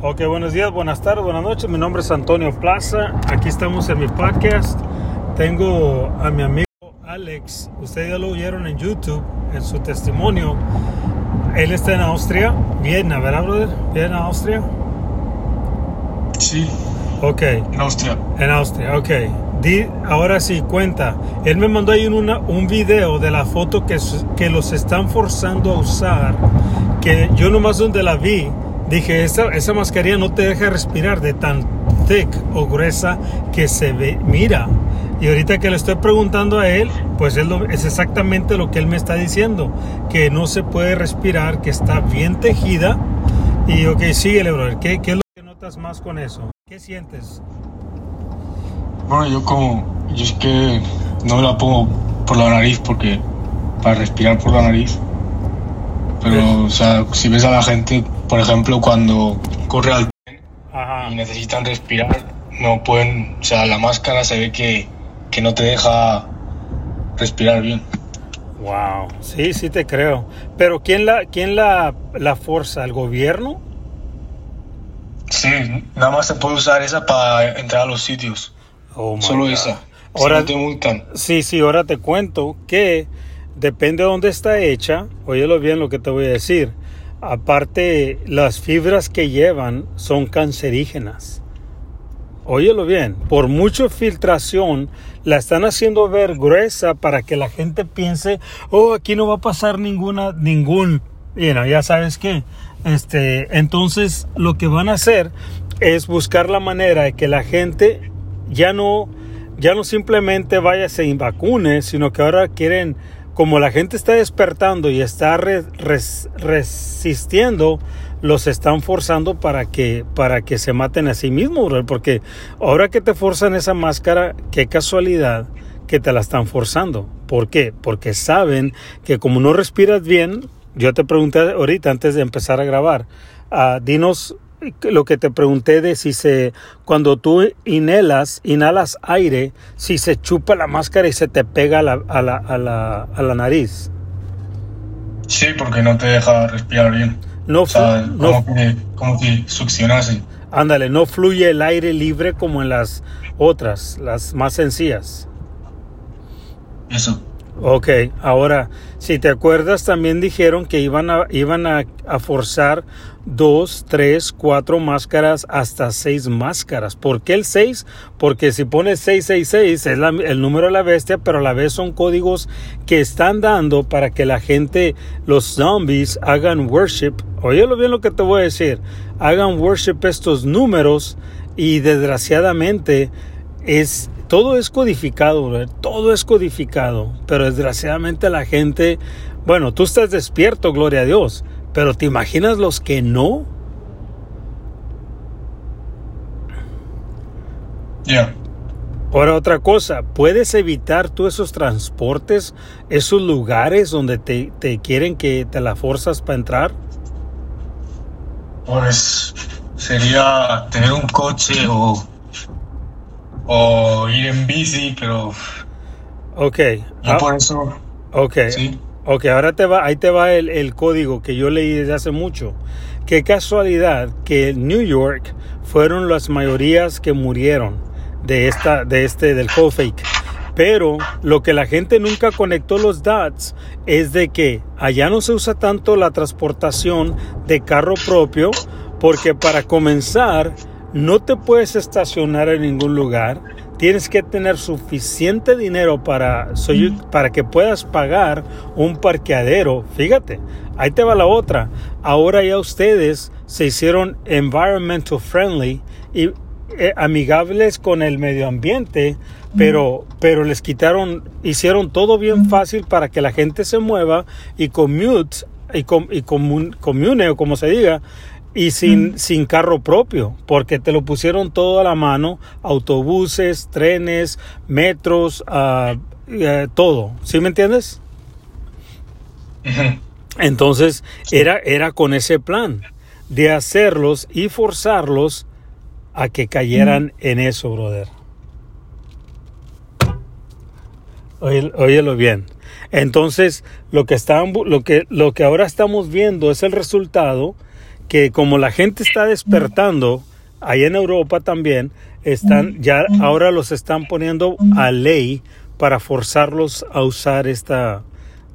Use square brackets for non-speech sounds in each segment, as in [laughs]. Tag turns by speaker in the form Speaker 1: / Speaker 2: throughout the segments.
Speaker 1: Ok, buenos días, buenas tardes, buenas noches. Mi nombre es Antonio Plaza. Aquí estamos en mi podcast. Tengo a mi amigo Alex. Ustedes ya lo oyeron en YouTube, en su testimonio. Él está en Austria, Viena, ¿verdad, brother? Viena, Austria.
Speaker 2: Sí,
Speaker 1: Ok,
Speaker 2: en Austria.
Speaker 1: en Austria, ok. Di, ahora sí, cuenta. Él me mandó ahí una, un video de la foto que, que los están forzando a usar. Que yo nomás donde la vi, dije, esa, esa mascarilla no te deja respirar de tan thick o gruesa que se ve. Mira. Y ahorita que le estoy preguntando a él, pues es, lo- es exactamente lo que él me está diciendo. Que no se puede respirar, que está bien tejida. Y ok, síguele, brother. ¿Qué, qué es lo que notas más con eso? ¿Qué sientes?
Speaker 2: Bueno, yo como, yo es que no me la pongo por la nariz porque para respirar por la nariz. Pero, o sea, si ves a la gente, por ejemplo, cuando corre al
Speaker 1: Ajá.
Speaker 2: y necesitan respirar, no pueden, o sea, la máscara se ve que, que no te deja respirar bien.
Speaker 1: Wow, sí, sí te creo. Pero ¿quién la, quién la, la forza? ¿El gobierno?
Speaker 2: Sí, nada más se puede usar esa para entrar a los sitios.
Speaker 1: Oh, my
Speaker 2: Solo
Speaker 1: God.
Speaker 2: esa.
Speaker 1: Ahora,
Speaker 2: si no te multan.
Speaker 1: sí, sí, ahora te cuento que depende de dónde está hecha. Óyelo bien lo que te voy a decir. Aparte, las fibras que llevan son cancerígenas. Óyelo bien, por mucha filtración la están haciendo ver gruesa para que la gente piense, oh, aquí no va a pasar ninguna, ningún, you ya sabes qué. Este, entonces lo que van a hacer es buscar la manera de que la gente ya no, ya no simplemente vaya se vacune, sino que ahora quieren, como la gente está despertando y está re- res- resistiendo, los están forzando para que, para que se maten a sí mismos, bro, porque ahora que te forzan esa máscara, qué casualidad que te la están forzando. ¿Por qué? Porque saben que como no respiras bien, yo te pregunté ahorita antes de empezar a grabar, ah, dinos lo que te pregunté de si se, cuando tú inhalas, inhalas aire, si se chupa la máscara y se te pega a la, a la, a la, a la nariz.
Speaker 2: Sí, porque no te deja respirar bien.
Speaker 1: No,
Speaker 2: O sea,
Speaker 1: flu- no,
Speaker 2: como, que, como que succionase.
Speaker 1: ándale, no fluye el aire libre como en las otras, las más sencillas.
Speaker 2: Eso.
Speaker 1: Ok, ahora, si te acuerdas, también dijeron que iban a, iban a, forzar dos, tres, cuatro máscaras hasta seis máscaras. ¿Por qué el seis? Porque si pones 666 es el número de la bestia, pero a la vez son códigos que están dando para que la gente, los zombies, hagan worship. Óyelo bien lo que te voy a decir. Hagan worship estos números y desgraciadamente es todo es codificado, todo es codificado, pero desgraciadamente la gente, bueno, tú estás despierto, gloria a Dios, pero ¿te imaginas los que no?
Speaker 2: Ya.
Speaker 1: Ahora otra cosa, ¿puedes evitar tú esos transportes, esos lugares donde te, te quieren que te la forzas para entrar?
Speaker 2: Pues sería tener un coche o, o ir en bici, pero
Speaker 1: Ok,
Speaker 2: yo
Speaker 1: ah,
Speaker 2: por eso,
Speaker 1: ok,
Speaker 2: sí.
Speaker 1: Ok, ahora te va, ahí te va el, el código que yo leí desde hace mucho. Qué casualidad que en New York fueron las mayorías que murieron de esta, de este, del COVID. Pero lo que la gente nunca conectó los dots es de que allá no se usa tanto la transportación de carro propio, porque para comenzar no te puedes estacionar en ningún lugar. Tienes que tener suficiente dinero para, para que puedas pagar un parqueadero. Fíjate, ahí te va la otra. Ahora ya ustedes se hicieron environmental friendly y eh, amigables con el medio ambiente, pero, pero les quitaron, hicieron todo bien fácil para que la gente se mueva y commute y, com- y comun- commune o como se diga y sin, sin carro propio, porque te lo pusieron todo a la mano, autobuses, trenes, metros, ah, eh, todo. ¿Sí me entiendes? Entonces era, era con ese plan de hacerlos y forzarlos a que cayeran en eso, brother. Óyelo, óyelo bien. Entonces, lo que, están, lo, que, lo que ahora estamos viendo es el resultado que como la gente está despertando, ahí en Europa también, están, ya ahora los están poniendo a ley para forzarlos a usar esta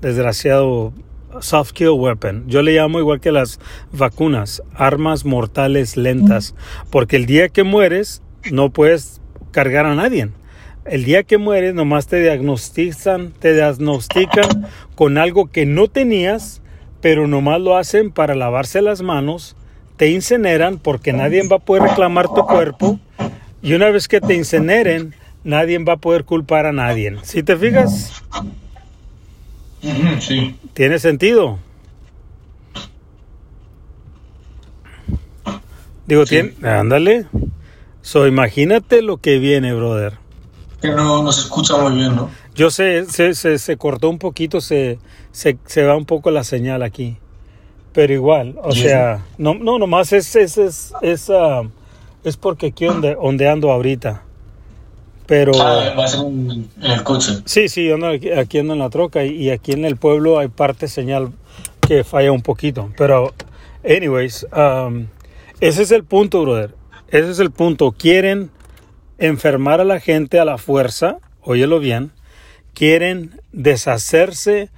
Speaker 1: desgraciado soft kill weapon. Yo le llamo igual que las vacunas, armas mortales lentas, porque el día que mueres no puedes cargar a nadie. El día que mueres nomás te diagnostican, te diagnostican con algo que no tenías, pero nomás lo hacen para lavarse las manos, te incineran porque nadie va a poder reclamar tu cuerpo y una vez que te incineren, nadie va a poder culpar a nadie. ¿Si te fijas?
Speaker 2: Sí.
Speaker 1: ¿Tiene sentido? Digo,
Speaker 2: Sí.
Speaker 1: tiene, ándale. So, imagínate lo que viene, brother.
Speaker 2: Que no, no se escucha muy bien, ¿no?
Speaker 1: Yo sé, se, se, se cortó un poquito, se, se, se va un poco la señal aquí. Pero igual, o
Speaker 2: Sí.
Speaker 1: sea, no, no, nomás es, es, es, es, ah, es porque aquí donde, donde ando ahorita. Pero...
Speaker 2: Ah, va a ser en, en el coche.
Speaker 1: Sí, sí, yo ando aquí, aquí ando en la troca y, y aquí en el pueblo hay parte señal que falla un poquito. Pero, anyways, um, ese es el punto, brother. Ese es el punto. Quieren enfermar a la gente a la fuerza, óyelo bien. Quieren deshacerse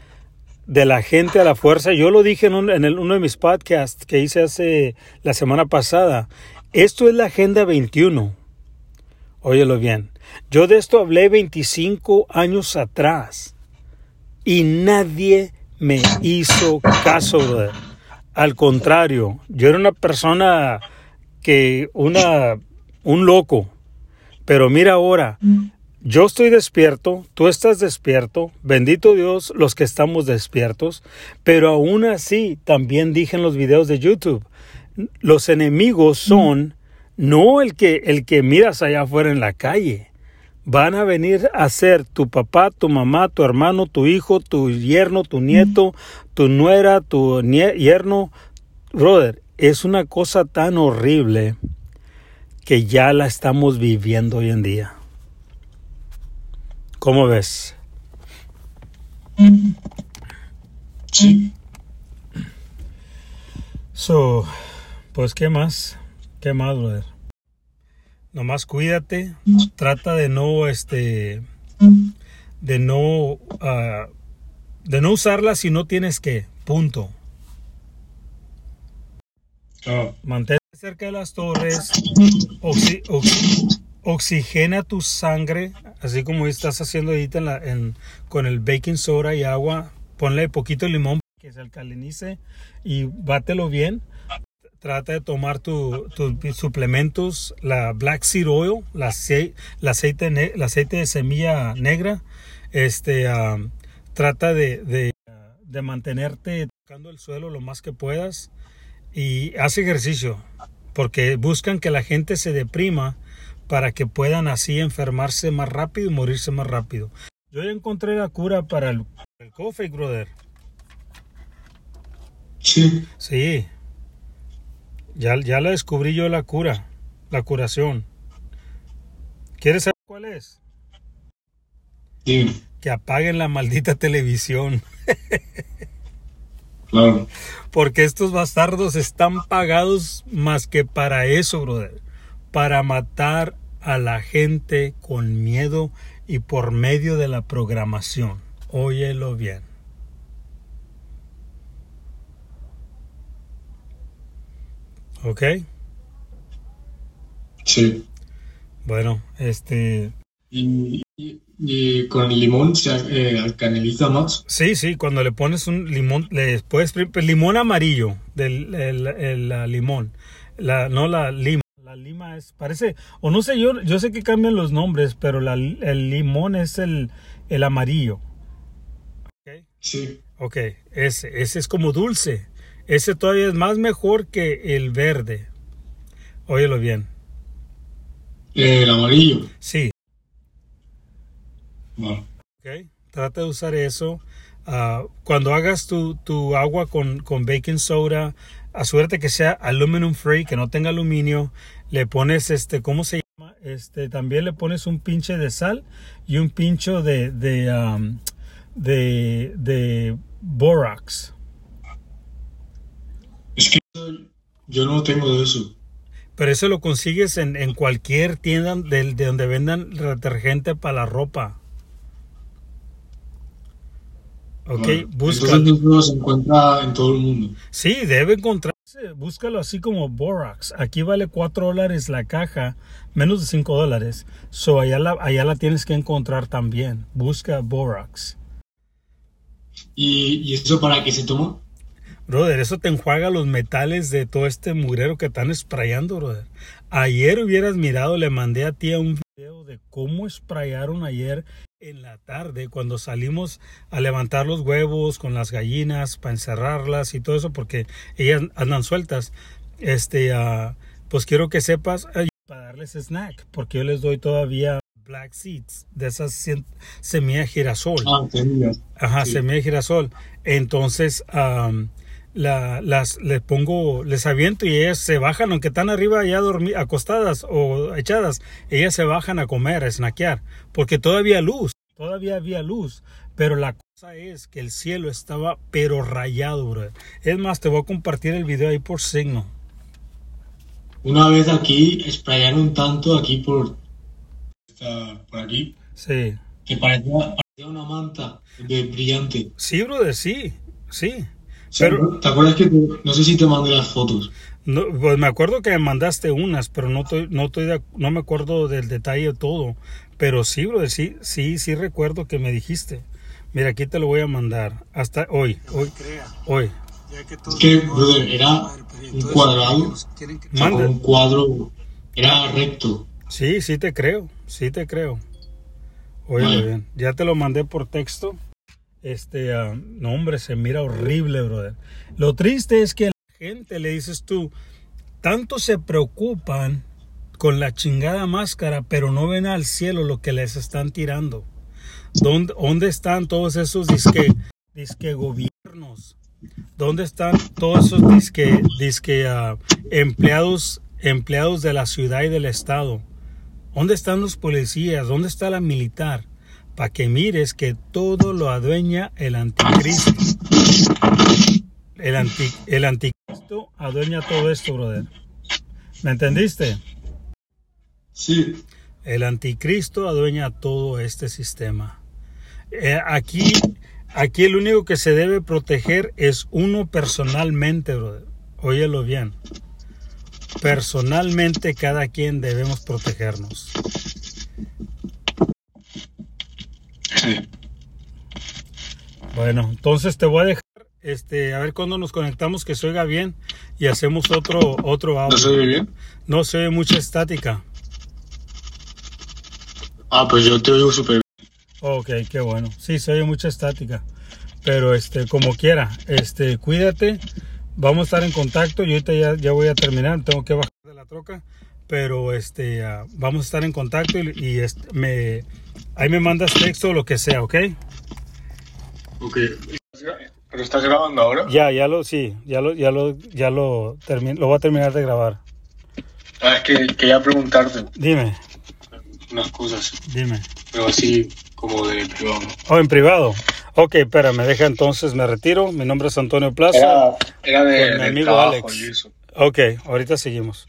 Speaker 1: de la gente a la fuerza. Yo lo dije en, el- uno de mis podcasts que hice hace la semana pasada. Esto es la Agenda 21. Óyelo bien. Yo de esto hablé 25 años atrás y nadie me hizo caso. Al contrario, yo era una persona que una un loco. Pero mira ahora, yo estoy despierto, tú estás despierto, bendito Dios los que estamos despiertos, pero aún así también dije en los videos de YouTube, los enemigos son no el que el que miras allá afuera en la calle. Van a venir a ser tu papá, tu mamá, tu hermano, tu hijo, tu yerno, tu nieto, tu nuera, tu yerno. Brother, es una cosa tan horrible que ya la estamos viviendo hoy en día. ¿Cómo ves?
Speaker 2: Sí.
Speaker 1: So, pues, ¿qué más? ¿Qué más, brother? Nomás cuídate, trata de no, este, de no, ah, de no usarla si no tienes que, punto. Mantente cerca de las torres, oxi- oxi- oxigena tu sangre, así como estás haciendo ahorita en con el baking soda y agua, ponle poquito limón que se alcalinice y bátelo bien. Trata de tomar tu- tus suplementos, la Black Seed Oil, la aceite, el aceite de semilla negra. Este, ah, trata de, de, de mantenerte tocando el suelo lo más que puedas y haz ejercicio, porque buscan que la gente se deprima para que puedan así enfermarse más rápido y morirse más rápido. Yo ya encontré la cura para el, el COVID, brother.
Speaker 2: Sí.
Speaker 1: Sí. Ya, ya la descubrí yo la cura, la curación. ¿Quieres saber cuál es?
Speaker 2: Dime.
Speaker 1: Que apaguen la maldita televisión. [laughs]
Speaker 2: Claro.
Speaker 1: Porque estos bastardos están pagados más que para eso, brother. Para matar a la gente con miedo y por medio de la programación. Óyelo bien. ¿Ok?
Speaker 2: Sí.
Speaker 1: Bueno, este...
Speaker 2: Y, y- y con el limón se eh, más.
Speaker 1: Sí, sí, cuando le pones un limón, le puedes... pues, Limón amarillo, del el, el, la limón. La, no la lima. La lima es, parece, o no sé, yo, yo sé que cambian los nombres, pero la, el limón es el, el amarillo. ¿Ok?
Speaker 2: Sí.
Speaker 1: Ok, ese, ese es como dulce. Ese todavía es más mejor que el verde. Óyelo bien.
Speaker 2: El amarillo.
Speaker 1: Sí,
Speaker 2: Vale.
Speaker 1: ok. Trata de usar eso. Ah, cuando hagas tu, tu agua con, con baking soda, asegúrate que sea aluminum free, que no tenga aluminio. Le pones este, ¿cómo se llama? Este, también le pones un pinche de sal y un pincho de, de, um, de, de borax.
Speaker 2: Es que Yo no tengo de eso.
Speaker 1: Pero eso lo consigues en, en cualquier tienda de, de donde vendan detergente para la ropa. Ok,
Speaker 2: Bueno,
Speaker 1: busca.
Speaker 2: Entonces no se encuentra en todo el mundo.
Speaker 1: Sí, debe encontrarse. Búscalo así como Borax. Aquí vale 4 dólares la caja, menos de 5 dólares. So allá la, allá la tienes que encontrar también. Busca Borax.
Speaker 2: ¿Y, y eso para qué se toma?
Speaker 1: Brother, eso te enjuaga los metales de todo este mugrero que están sprayando, brother. Ayer hubieras mirado, le mandé a ti un video de cómo sprayaron ayer en la tarde cuando salimos a levantar los huevos con las gallinas para encerrarlas y todo eso porque ellas andan sueltas. Este, ah, pues quiero que sepas ay, para darles snack porque yo les doy todavía black seeds de esas semillas girasol.
Speaker 2: Ah, entendí.
Speaker 1: Ajá,
Speaker 2: Sí.
Speaker 1: semilla de girasol. Entonces, am, la- las les pongo, les aviento y ellas se bajan, aunque están arriba ya acostadas o echadas, ellas se bajan a comer, a snackear, porque todavía luz, todavía había luz. Pero la cosa es que el cielo estaba pero rayado, bro. Es más, te voy a compartir el video ahí por signo.
Speaker 2: Una vez aquí sprayaron tanto aquí por, esta- por aquí
Speaker 1: Sí.
Speaker 2: que parecía, parecía una manta de brillante.
Speaker 1: Sí, brother, sí, sí. Pero-
Speaker 2: ¿Te acuerdas que te- no sé si te mandé las fotos?
Speaker 1: No, pues me acuerdo que me mandaste unas, pero no estoy, no estoy de- no me acuerdo del detalle de todo. Pero sí, brother, sí, sí, sí recuerdo que me dijiste. Mira, aquí te lo voy a mandar. Hasta hoy, hoy, hoy.
Speaker 2: Es que, brother, era un cuadrado,
Speaker 1: Manda.
Speaker 2: un cuadro, era recto.
Speaker 1: Sí, sí te creo, sí te creo. Oye,
Speaker 2: Vale.
Speaker 1: bien, ya te lo mandé por texto. Este, ah, no hombre, se mira horrible, brother. Lo triste es que la gente, le dices tú, tanto se preocupan con la chingada máscara, pero no ven al cielo lo que les están tirando. ¿Dónde, están todos esos disque, disque gobiernos? ¿Dónde están todos esos disque, disque ah, empleados, empleados de la ciudad y del estado? ¿Dónde están los policías? ¿Dónde está la militar? Para que mires que todo lo adueña el anticristo. El, el anticristo adueña todo esto, brother. ¿Me entendiste?
Speaker 2: Sí,
Speaker 1: El anticristo adueña todo este sistema. Eh, aquí, aquí el único que se debe proteger es uno personalmente, brother. Óyelo bien. Personalmente cada quien debemos protegernos.
Speaker 2: sí.
Speaker 1: Bueno, entonces te voy a dejar, este, a ver cuándo nos conectamos que se oiga bien y hacemos otro, otro
Speaker 2: ¿No
Speaker 1: audio.
Speaker 2: se oye bien?
Speaker 1: No se oye mucha estática.
Speaker 2: Ah, pues yo te oigo súper bien.
Speaker 1: Ok, qué bueno. Sí, se oye mucha estática. Pero este, como quiera, este, cuídate. Vamos a estar en contacto. Yo ahorita ya, ya voy a terminar. Tengo que bajar de la troca. Pero este, ah, vamos a estar en contacto y, y, este, me, ahí me mandas texto o lo que sea, ¿ok?
Speaker 2: Ok. ¿Pero estás grabando ahora?
Speaker 1: Ya, ya lo, sí, ya lo, ya lo, ya lo termino, lo voy a terminar de grabar.
Speaker 2: Ah, es que quería preguntarte
Speaker 1: Dime,
Speaker 2: unas cosas,
Speaker 1: dime.
Speaker 2: pero así como de privado.
Speaker 1: Oh, en privado. Ok, espera, me deja entonces, me retiro. Mi nombre es Antonio Plaza.
Speaker 2: Era, era de,
Speaker 1: mi amigo
Speaker 2: trabajo
Speaker 1: Alex. Ok, ahorita seguimos.